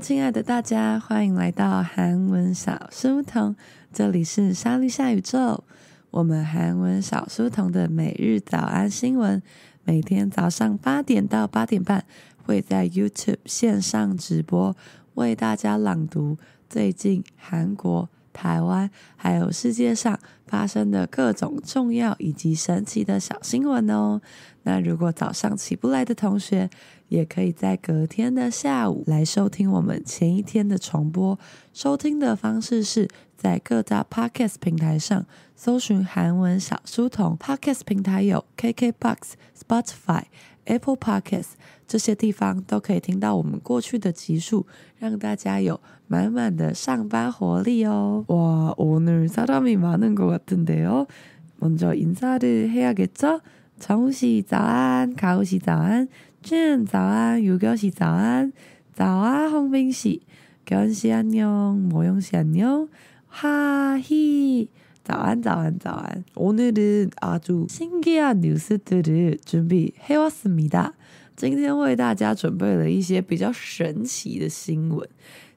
亲爱的大家，欢迎来到韩文小书童，这里是莎莉夏宇宙。我们韩文小书童的每日早安新闻，每天早上八点到八点半会在 YouTube 线上直播，为大家朗读最近韩国。台湾还有世界上发生的各种重要以及神奇的小新闻哦。那如果早上起不来的同学，也可以在隔天的下午来收听我们前一天的重播。收听的方式是在各大 Podcast 平台上搜寻韩文小书童。Podcast 平台有 KKBox、Spotify。Apple Podcast 这些地方都可以听到我们过去的集数，让大家有满满的上班活力哦。哇，오늘사람이많은것같은데요먼저인사를해야겠죠정우씨早安，卡우씨早安 ，Jane 早安，유교씨早安，早安홍빈씨견씨안녕모용씨안녕哈히早安，早安，早安！오늘은아주신기한뉴스들을준비해왔습니다。今天为大家准备了一些比较神奇的新闻。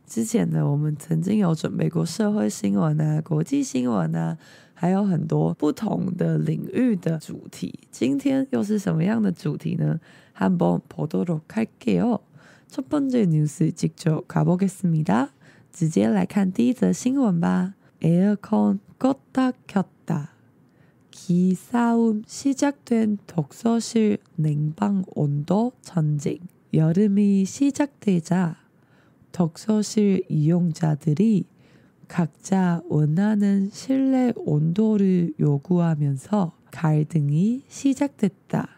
之前呢，我们曾经有准备过社会新闻啊、国际新闻啊，还有很多不同的领域的主题。今天又是什么样的主题呢？ 한번보도록할게요첫번째뉴스직접가보겠습니다。直接来看第一则新闻吧。에어컨 껐다 켰다. 기싸움 시작된 독서실 냉방 온도 전쟁. 여름이 시작되자 독서실 이용자들이 각자 원하는 실내 온도를 요구하면서 갈등이 시작됐다.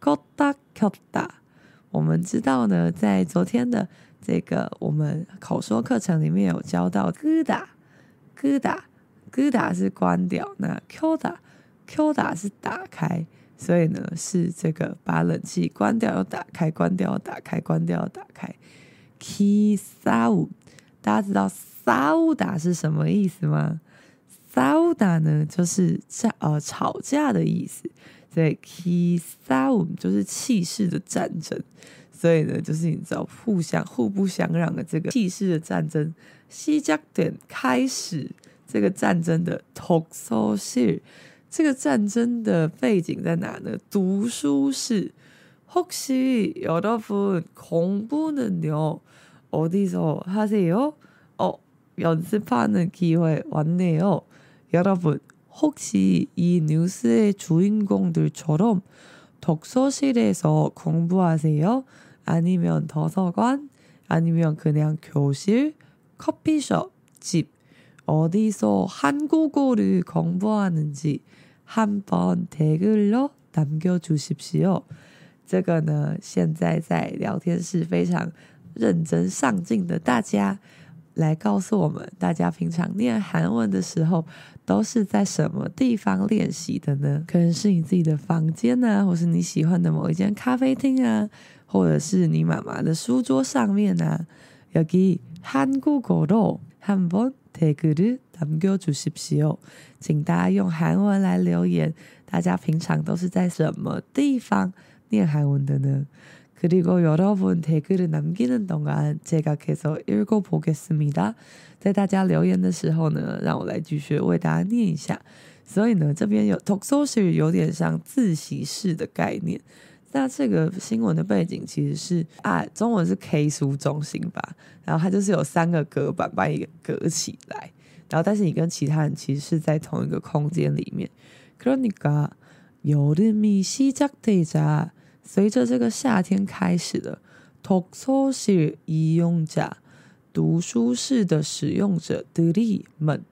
껐다 켰다. 我们知道呢，在昨天的这个我们口说课程里面有教到 끄다，끄다，끄다 是关掉，那 켜다，켜다 是打开，所以呢是这个把冷气关掉又打开，关掉又打开，关掉又打开。기싸움，大家知道싸우다是什么意思吗？싸우다呢就是战呃吵架的意思， 所以 기싸움 就是气势的战争。所以呢，就是你知道互相互不相让的这个气势的战争，시작된开始这个战争的독서실，这个战争的背景在哪呢？读书室。혹시여러분공부는요어디서하세요？哦，연습하는기회왔네요여러분 혹시이뉴스의주인공들처럼독서실에서공부하세요？ 아니면 도서관, 아니면 그냥 교실, 커피숍, 집, 어디서 한국어를 공부하는지 한번 댓글로 남겨주십시오. 这个呢，现在在聊天室非常认真上进的大家， 来告诉我们，大家平常念韩文的时候都是在什么地方练习的呢？可能是你自己的房间啊，或是你喜欢的某一间咖啡厅啊。或者是你妈妈的书桌上面呢？여기한국어로한번댓글을남겨주십시오，请大家用韩文来留言。大家平常都是在什么地方念韩文的呢？ 그리고여러분댓글을남기는동안제가계속읽어보겠습니다。在大家留言的时候呢，让我来继续为大家念一下。所以呢，这边有독서실有点像自习室的概念。那这个新闻的背景其实是啊，中文是 K 书中心吧，然后它就是有三个隔板把你隔起来，然后但是你跟其他人其实是在同一个空间里面。그러니까여름이시작되자 随着这个夏天开始了，독서실이용자读书室的使用者들이们，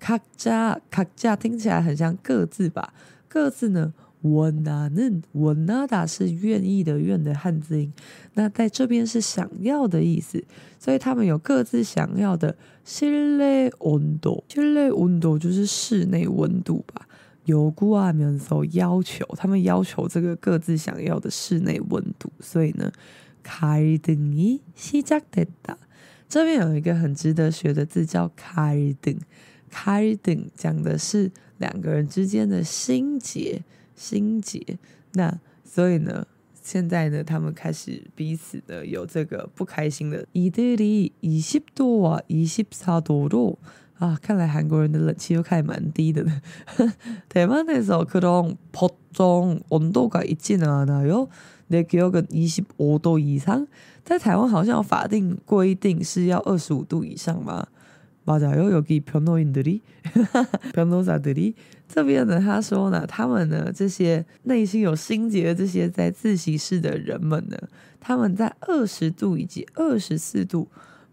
각자각자听起来很像各自吧，各自呢。 원하는 원하다是愿意的愿的汉字音，那在这边是想要的意思，所以他们有各自想要的실내온도，실내온도就是室内温度吧。 요구하면서要求，他们要求这个各自想要的室内温度，所以呢，갈등이시작됐다。这边有一个很值得学的字叫갈등，갈등讲的是两个人之间的心结。心结，那所以呢，现在呢，他们开始彼此的有这个不开心的。이들이20도와24도로 啊，看来韩国人的冷气又开蛮低的呢。대만에서그런보통온도가있지는않아요내기억은25度以上，在台湾好像有法定规定是要二十五度以上吗？맞아요여기변호인들이변호사들이这边呢，他说呢，他们呢，这些内心有心结的这些在自习室的人们呢，他们在二十度以及二十四度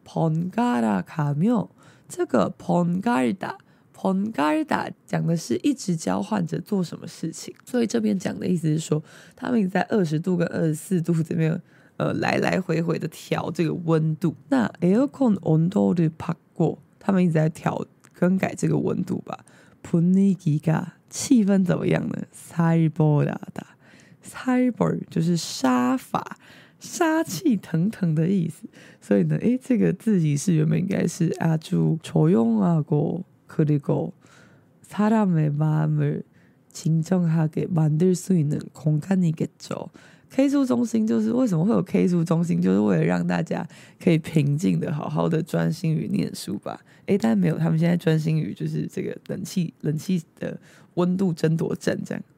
번갈아가며 这个 pongarida p o n g a r d a 讲的是一直交换着做什么事情，所以这边讲的意思是说，他们在二十度跟二十四度这边呃来来回回的调这个温度。那 aircon ondole pass 过，他们一直在调更改这个温度吧。p u n i g i g a 气氛怎么样呢？saborda sabor 就是沙发。杀气腾腾的意思。所以呢，诶，这个自习室原本应该是아주조용하고그리고사람의마음을진정하게만들수있는공간이겠죠。K 书中心就是为什么会有 K 书中心，就是为了让大家可以平静的、好好的专心于念书吧。诶，但没有，他们现在专心于就是这个冷气、冷气的温度争夺战这样，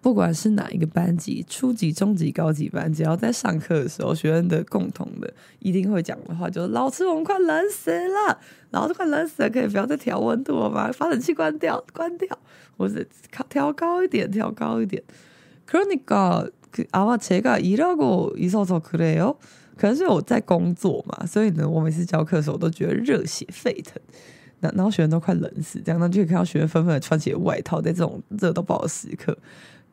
不管是哪一个班级，初级、中级、高级班，只要在上课的时候，学生的共同的一定会讲的话，就是老师，我们快冷死了，老师快冷死了，可以不要再调温度了吗？把冷气关掉，关掉，或者调高一点，调高一点。그러니까 그 아마 제가 일하고 있어서 그래요. 可能是我在工作嘛，所以呢，我每次教课的时候，我都觉得热血沸腾，那然后学生都快冷死，这样，那就可以看到学生纷纷的穿起外套，在这种热到爆的时刻。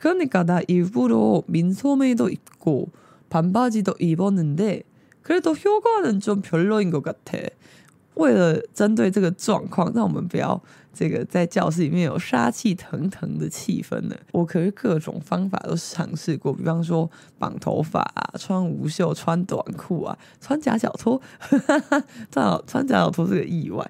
그러니까나일부러민소매도입고반바지도입었는데그래도효과는좀별로인것같아为了针对这个状况，让我们不要这个在教室里面有杀气腾腾的气氛呢。我可是各种方法都尝试过，比方说绑头发啊、穿无袖、穿短裤啊、穿夹脚拖。正好穿夹脚拖是个意外，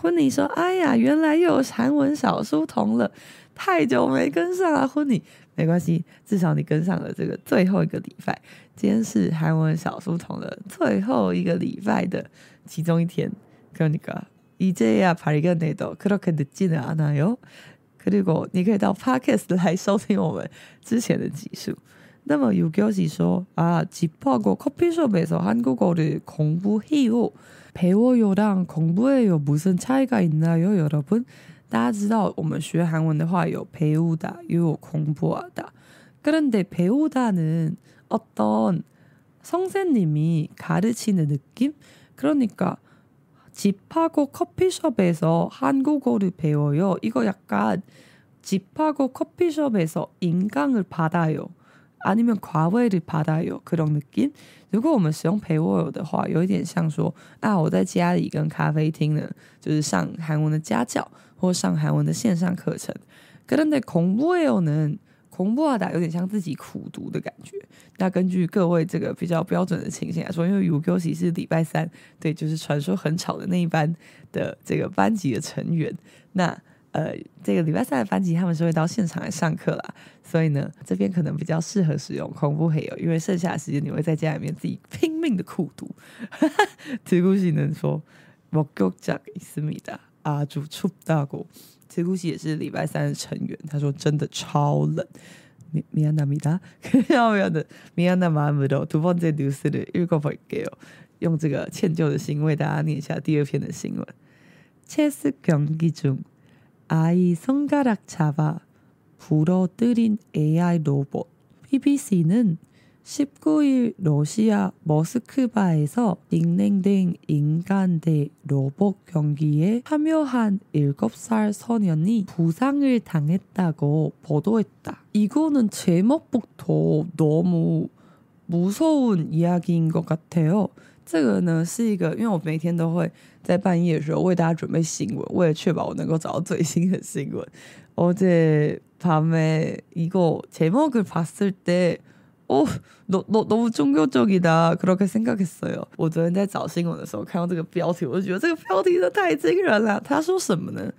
훈이 说, 아야, 原来又有韩文小书童了.太久没跟上了, 훈이. 没关系,至少你跟上了这个最后一个礼拜的其中一天.그러니까 이제야 발견해도 그렇게 늦지는 않아요. 그리고 你可以到 Podcast 来收听我们之前的集数。那么 유교시 说 아, 집하고 커피숍에서 한국어를 공부해요. 배워요랑 공부해요 무슨 차이가 있나요, 여러분? 大家知道我们学韩文的话有 배우다, 又有 공부하다. 그런데 배우다는 어떤 선생님이 가르치는 느낌? 그러니까 집하고 커피숍에서 한국어를 배워요. 이거 약간 집하고 커피숍에서 인강을 받아요. 아니면 과외를 받아요. 그런 느낌? 如果我们使用陪我的话，有一点像说啊，我在家里跟咖啡厅呢，就是上韩文的家教或上韩文的线上课程。그런데 공부해요는 恐怖打有点像自己苦读的感觉。那根据各位这个比较标准的情形来说，因为有休息是礼拜三，对，就是传说很吵的那一班的这个班级的成员。那 呃，这个礼拜三的班级他们是会到现场来上课啦，所以呢，这边可能比较适合使用空腹黑油，因为剩下的时间你会在家里面自己拼命的苦读。这故事能说，我够讲思密达阿朱出大国。这故事也是礼拜三的成员，他说真的超冷。米米安娜米达，要不要的？米安娜马姆多，突破这뉴스를 읽어볼게요。用这个歉疚的心为大家念一下第二篇的新闻。체스경기중 아이 손가락 잡아 부러뜨린 AI 로봇. BBC는 19일 러시아 머스크바에서 닉네임된 인간 대 로봇 경기에 참여한 7살 소년이 부상을 당했다고 보도했다. 이거는 제목부터 너무 무서운 이야기인 것 같아요. 这个呢是一个，因为我每天都会在半夜的时候为大家准备新闻，为了确保我能够找到最新的新闻。어제밤에이거제목을봤을때어너너너무종교적이다그렇게생각했어요我昨天在找新闻的时候看到这个标题，我就觉得这个标题真的太惊人了。他说什么呢？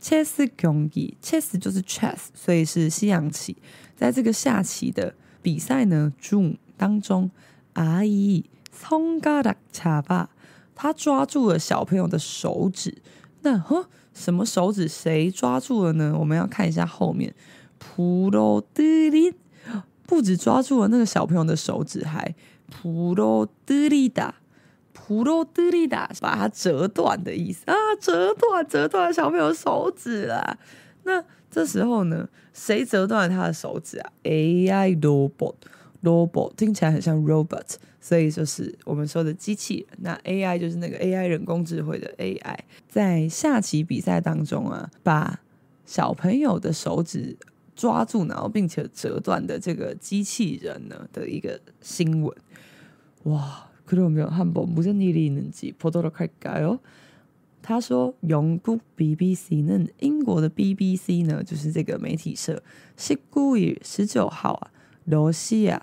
체스경기 체스就是 chess，所以是西洋棋。在这个下棋的比赛呢，中当中，阿姨。 松嘎达卡巴，他抓住了小朋友的手指。那哼，什么手指？谁抓住了呢？我们要看一下后面。普罗德里不止抓住了那个小朋友的手指，还普罗德里达，普罗德里达，把它折断的意思啊，折断，折断小朋友手指啦。那这时候呢，谁折断了他的手指啊？AI robot。robot 听起来很像 robot，所以就是我们说的机器人。那 AI 就是那个 AI 人工智慧的 AI，在下棋比赛当中啊，把小朋友的手指抓住，然后并且折断的这个机器人呢的一个新闻。哇，그러면한번무슨일이있는지보도록할까요？他说，영국 BBC 呢，英国的 BBC 呢，就是这个媒体社，十九日十九号啊，罗西亚。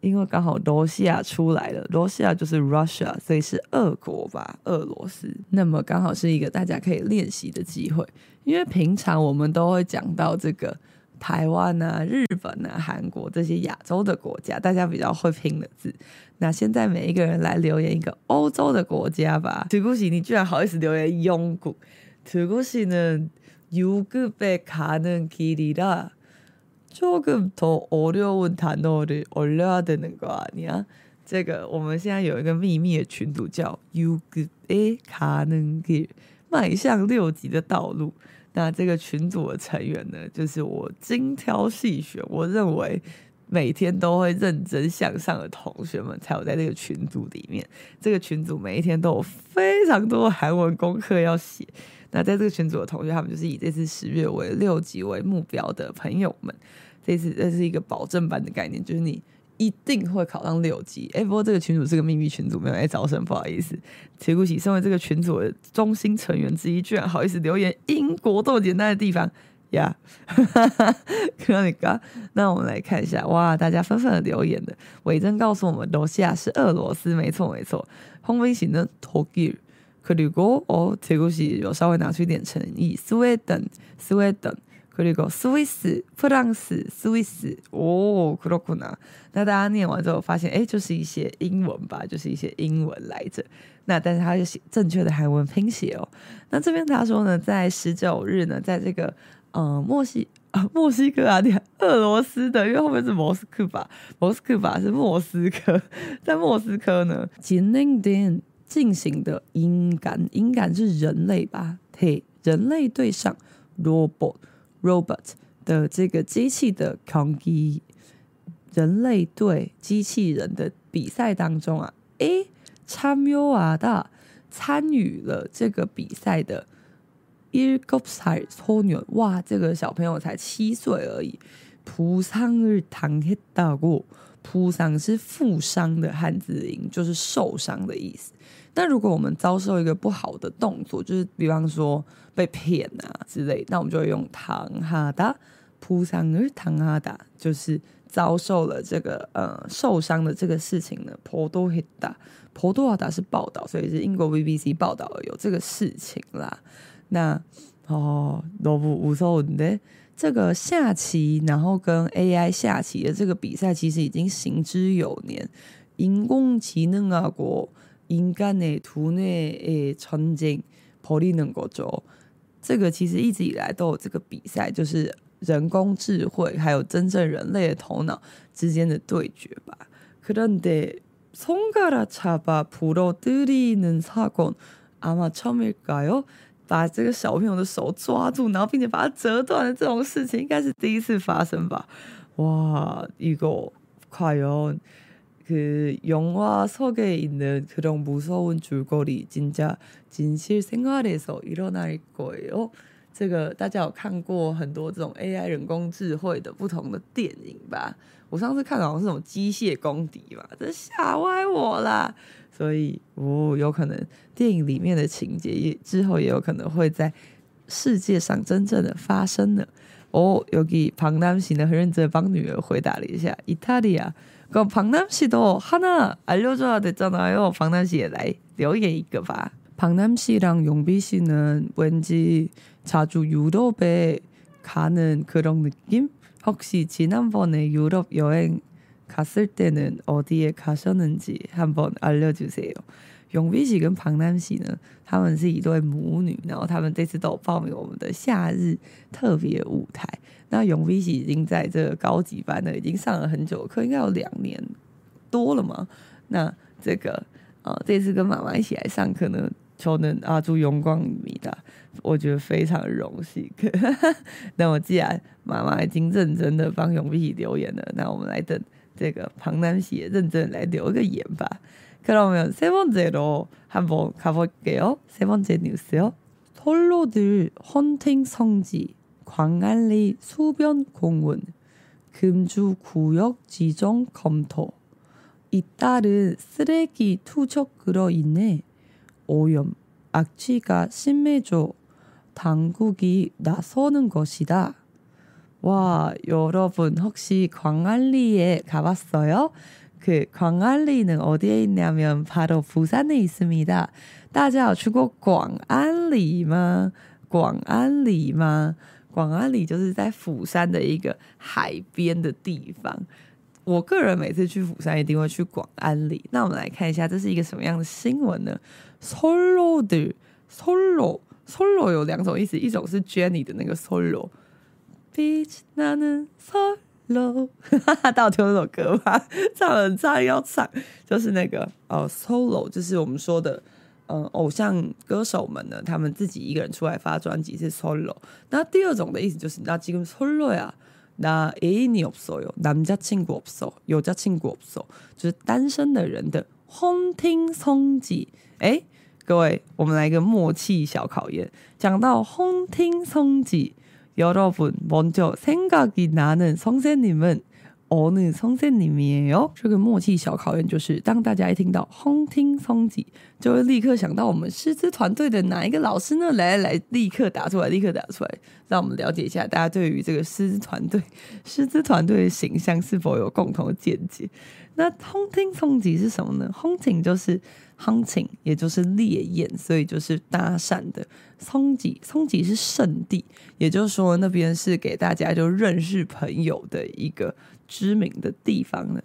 因为刚好俄西亚出来了，俄西亚就是 Russia，所以是俄国吧，俄罗斯。那么刚好是一个大家可以练习的机会，因为平常我们都会讲到这个台湾啊、日本啊、韩国这些亚洲的国家，大家比较会拼的字。那现在每一个人来留言一个欧洲的国家吧。对不起，你居然好意思留言英国。对不起呢，유급에가는길이라 조금더어려운단어를올려야되는거아니야？这个我们现在有一个秘密的群组叫 “U G A 卡能给迈向六级的道路”。那这个群组的成员呢，就是我精挑细选，我认为每天都会认真向上的同学们才有在这个群组里面。这个群组每一天都有非常多的韩文功课要写。 那在这个群组的同学，他们就是以这次十月为六级为目标的朋友们。这次这是一个保证班的概念，就是你一定会考上六级。哎，不过这个群组是个秘密群组，没有在招生，不好意思。铁骨喜身为这个群组的中心成员之一，居然好意思留言英国这么简单的地方呀？哥，那我们来看一下，哇，大家纷纷的留言的。伟真告诉我们，楼下是俄罗斯，没错没错。红兵喜呢，托吉。 그리고哦，切古喜有稍微拿出一点诚意，斯威登，斯威登。可以说，Swiss、프랑스、Swiss，哦，그렇구나。那大家念完之后发现，哎，就是一些英文吧，就是一些英文来着。那但是它是写正确的韩文拼写哦。那这边他说呢，在十九日呢，在这个呃墨西啊墨西哥啊，俄罗斯的，因为后面是莫斯科吧，莫斯科吧是莫斯科，在莫斯科呢，进行的 进行的音感，音感是人类吧？嘿，人类对上 robot robot 的这个机器的竞技，人类对机器人的比赛当中啊，诶，参与啊的参与了这个比赛的 Igor Sarnyov，哇，这个小朋友才七岁而已。仆伤日堂听到过，仆伤是负伤的汉字音，就是受伤的意思。但如果我们遭受一个不好的动作，就是比方说被骗啊之类，那我们就会用당하다，부상을당하다，就是遭受了这个呃受伤的这个事情呢。보도했다，보도하다是报道，所以是英国 BBC 报道了有这个事情啦。那哦，너무무서운데，这个下棋，然后跟 AI 下棋的这个比赛，其实已经行之有年。인공지능하고 应该呢，图内诶，曾经破例能够做这个，其实一直以来都有这个比赛，就是人工智慧还有真正人类的头脑之间的对决吧。그런데손가락잡아부러뜨리는사건아마처음일까요？把这个小朋友的手抓住，然后并且把它折断的这种事情，应该是第一次发生吧？哇，一个快哟！ 그 영화 속에 있는 그런 무서운 줄거리 진짜 진실 생활에서 일어날 거예요. 这个大家有看过很多这种 AI 人工智慧的不同的电影吧？我上次看好像是什么机械公敌吧，这吓歪我啦！所以哦，有可能电影里面的情节也之后也有可能会在世界上真正的发生呢。哦，여기방남씨는很认真的帮女儿回答了一下，意大利啊。 그럼 박남 씨도 하나 알려줘야 되잖아요. 박남 씨来 留言一个吧. 박남 씨랑 용비 씨는 왠지 자주 유럽에 가는 그런 느낌? 혹시 지난번에 유럽 여행 갔을 때는 어디에 가셨는지 한번 알려주세요. 永碧喜跟庞南喜呢，他们是一对母女，然后他们这次都有报名我们的夏日特别舞台。 那永碧喜已经在这个高级班呢，已经上了很久课，应该有两年多了嘛。那这个呃，这次跟妈妈一起来上课呢，求能阿朱阳光米的，我觉得非常荣幸。那我既然妈妈已经认真的帮永碧喜留言了，那我们来等这个庞南喜也认真来留个言吧。 그러면 세 번째로 한번 가볼게요. 세 번째 뉴스요. 솔로들 헌팅 성지, 광안리 수변 공원, 금주 구역 지정 검토. 잇따른 쓰레기 투척으로 인해 오염, 악취가 심해져 당국이 나서는 것이다. 와, 여러분 혹시 광안리에 가봤어요? 그 광안리는 어디에 있냐면 바로 부산에 있습니다. 大家有去过广安里吗？广安里 广安里就是在釜山的一个海边的地方。我个人每次去釜山一定会去广安里。那我们来看一下，这是一个什么样的新闻呢？Solo 的 Solo Solo 有两种意思，一种是 Jenny 的那个 Solo Beach，那呢 Solo，到底有首歌吗？唱了唱要唱，就是那个哦 Solo，就是我们说的。嗯，偶像歌手们呢，他们自己一个人出来发专辑是 solo。那第二种的意思就是，那지금 solo呀，那애인이없어요남자친구없어여자친구없어就是单身的人的 헌팅 성지。哎，各位，我们来一个默契小考验，讲到 헌팅 성지。 여러분먼저생각이나는선생님은 어느선생님이에요这个默契小考验就是，当大家一听到헌팅성지，就会立刻想到我们师资团队的哪一个老师呢？来来来，立刻打出来，立刻打出来，让我们了解一下大家对于这个师资团队、师资团队的形象是否有共同的见解。那헌팅성지是什么呢？헌팅就是 hunting，也就是猎艳，所以就是搭讪的。성지，성지是圣地，也就是说那边是给大家就认识朋友的一个 知名的地方呢，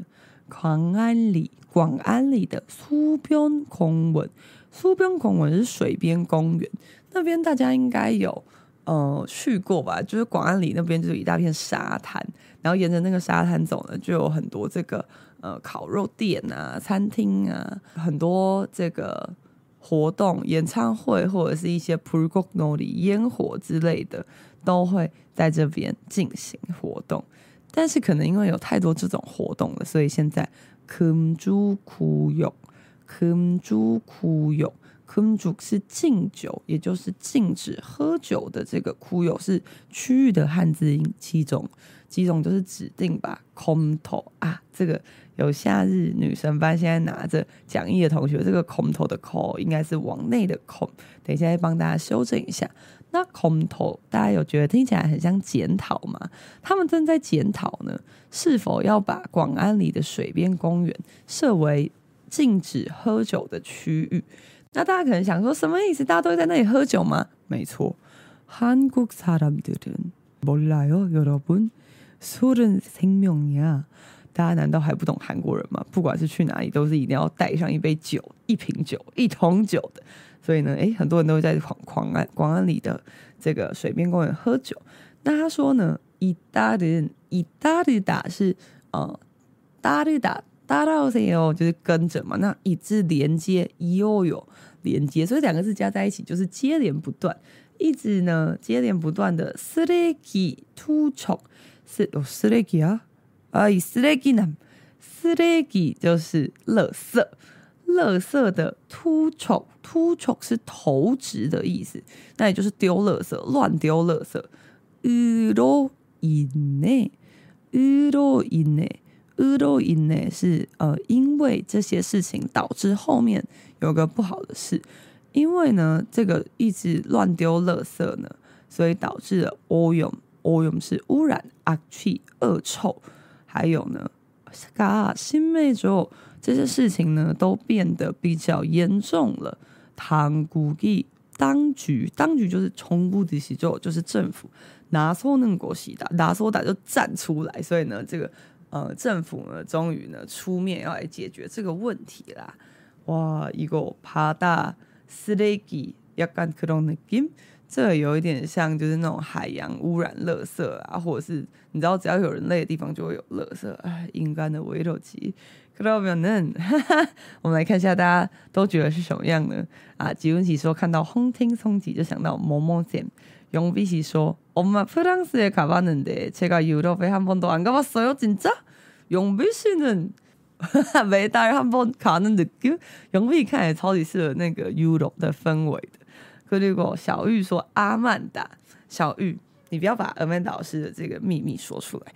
广安里，广安里的苏边公文，苏边公文是水边公园，那边大家应该有呃去过吧？就是广安里那边就是一大片沙滩，然后沿着那个沙滩走呢，就有很多这个呃烤肉店啊、餐厅啊，很多这个活动、演唱会或者是一些 p r o g n o 烟火之类的，都会在这边进行活动。但是可能因为有太多这种活动了，所以现在 “kum ju ku yo”，“kum ju ku yo”，“kum ju” 是禁酒，也就是禁止喝酒的这个 “ku yo” 是区域的汉字音，其中几种就是指定吧。空头啊，这个有夏日女神班现在拿着讲义的同学，这个空头的 “call” 应该是往内的空等一下再帮大家修正一下。那空头大家有觉得听起来很像检讨吗？他们正在检讨呢，是否要把广安里的水边公园设为禁止喝酒的区域？那大家可能想说，什么意思？大家都会在那里喝酒吗？没错，한국사람들은몰라요여러분술은생명이야大家难道还不懂韩国人吗？不管是去哪里，都是一定要带上一杯酒、一瓶酒、一桶酒的。 所以呢，诶，很多人都会在广广安广安里的这个水边公园喝酒。那他说呢，伊达人伊达的达是呃，达的达达到谁哦，就是跟着嘛。那以字连接，哟哟连接，所以两个字加在一起就是接连不断，一直呢接连不断的。斯雷基突出是哦，斯雷基啊，啊，以斯雷基呢，斯雷基就是垃圾。垃圾的투척투척是投掷的意思，那也就是丢垃圾，乱丢垃圾。으로인해으로인해 으로인呢是呃，因为这些事情导致后面有个不好的事，因为呢这个一直乱丢垃圾呢，所以导致了오염，오염是污染，악취恶臭，还有呢， 가심해져这些事情呢都变得比较严重了。당국이当局，当局就是정부듯이就就是政府，나서는 것이다，나서다就站出来，所以呢这个。呃，政府呢，终于呢出面要来解决这个问题啦。哇，一个爬大쓰레기약간그런느낌， 这有一点像就是那种海洋污染、垃圾啊，或者是你知道，只要有人类的地方就会有垃圾。哎，应该的维罗奇，可到没有呢？我们来看一下，大家都觉得是什么样呢？啊，吉文琪说看到轰听松吉就想到某某线。永碧喜说：“엄마프랑스에가봤는데제가유럽에한번도안가봤어요진짜？”永碧씨는每달한번가는느낌？永碧看也超级适合那个 Europe 的氛围的。 可如果小玉说阿曼达，小玉，你不要把阿曼达老师的这个秘密说出来。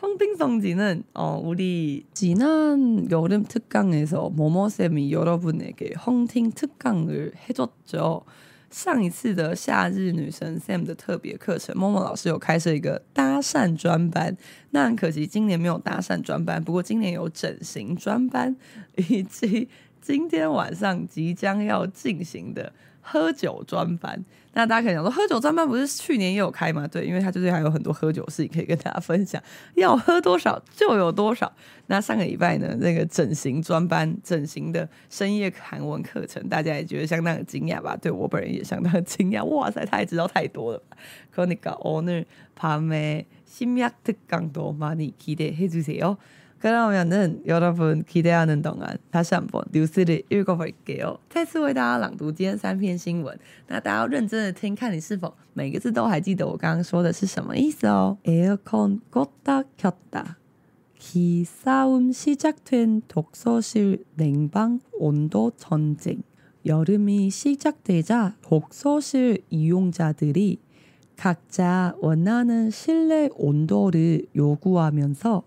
홍팅성지는어우리지난여름특강에서모모쌤이여러분에게홍팅특강을해줬죠。上一次的夏日女神 Sam 的特别课程，Momo 老师有开设一个搭讪专班，那很可惜今年没有搭讪专班，不过今年有整形专班，以及 今天晚上即将要进行的。喝酒专班，那大家可以想说，喝酒专班不是去年也有开吗？对，因为他就是还有很多喝酒事情可以跟大家分享，要喝多少就有多少。那上个礼拜呢，那个整形专班，整形的深夜韩文课程，大家也觉得相当的惊讶吧？对，我本人也相当的惊讶，哇塞，他也知道太多了吧。그러니까오늘밤에심야특강도많이기대해주세요 그러면은여러분기대하는동안다시한번뉴스를읽어볼게요再次为大家朗读今天三篇新闻。那大家要认真的听，看你是否每个字都还记得我刚刚说的是什么意思哦。에어컨껐다켰다기싸움시작된독서실냉방온도전쟁여름이시작되자독서실이용자들이각자원하는실내온도를요구하면서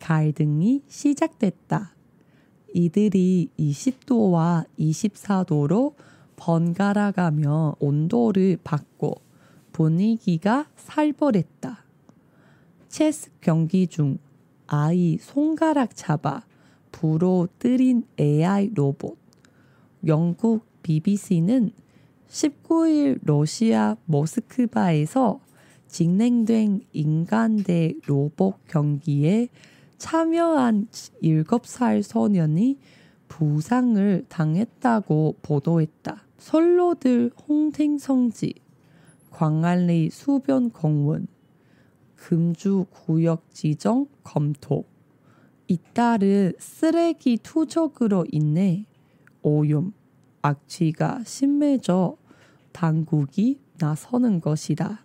갈등이 시작됐다. 이들이 20도와 24도로 번갈아 가며 온도를 받고 분위기가 살벌했다. 체스 경기 중 아이 손가락 잡아 불어 뜨린 AI 로봇. 영국 BBC는 19일 러시아 모스크바에서 진행된 인간 대 로봇 경기에 참여한 7살 소년이 부상을 당했다고 보도했다. 선로들 홍팅성지, 광안리 수변공원, 금주 구역 지정 검토. 잇따른 쓰레기 투적으로 인해 오염, 악취가 심해져 당국이 나서는 것이다.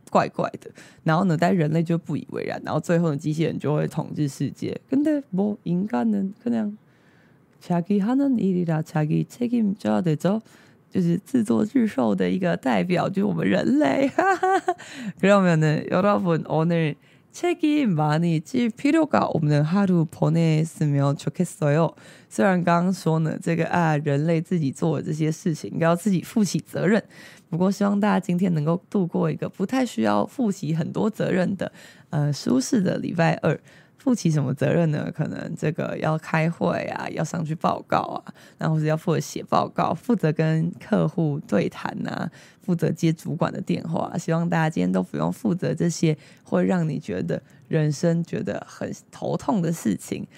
怪怪的，然后呢，但人类就不以为然，然后最后的机器人就会统治世界。근데뭐인간은그냥 자기하는일이라자기책임져야되죠，就是自作自受的一个代表，就是我们人类。哈哈哈。그러면은여러분오늘 책임많이질필요가없는하루보냈으면좋겠어요。虽然刚刚说呢，这个啊，人类自己做的这些事情应该要自己负起责任。不过希望大家今天能够度过一个不太需要负起很多责任的，呃，舒适的礼拜二。 负起什么责任呢？可能这个要开会啊，要上去报告啊，然后是要负责写报告，负责跟客户对谈啊，负责接主管的电话。希望大家今天都不用负责这些会让你觉得人生觉得很头痛的事情。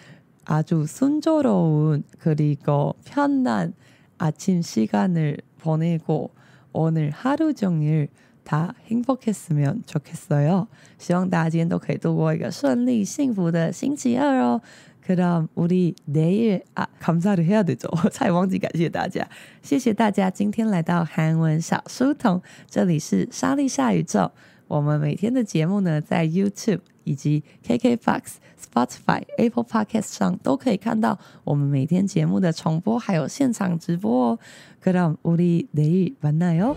아주순조로운그리고편안아침시간을보내고오늘하루종일 他幸福开始没有？就开始哟！希望大家今天都可以度过一个顺利、幸福的星期二哦。그럼우리내일啊，감사를해야되죠。我差点忘记感谢大家，谢谢大家今天来到韩文小书童，这里是莎莉夏宇宙。我们每天的节目呢，在 YouTube 以及 KKBOX、Spotify、Apple Podcast 上都可以看到我们每天节目的重播，还有现场直播哦。그럼우리내일만나요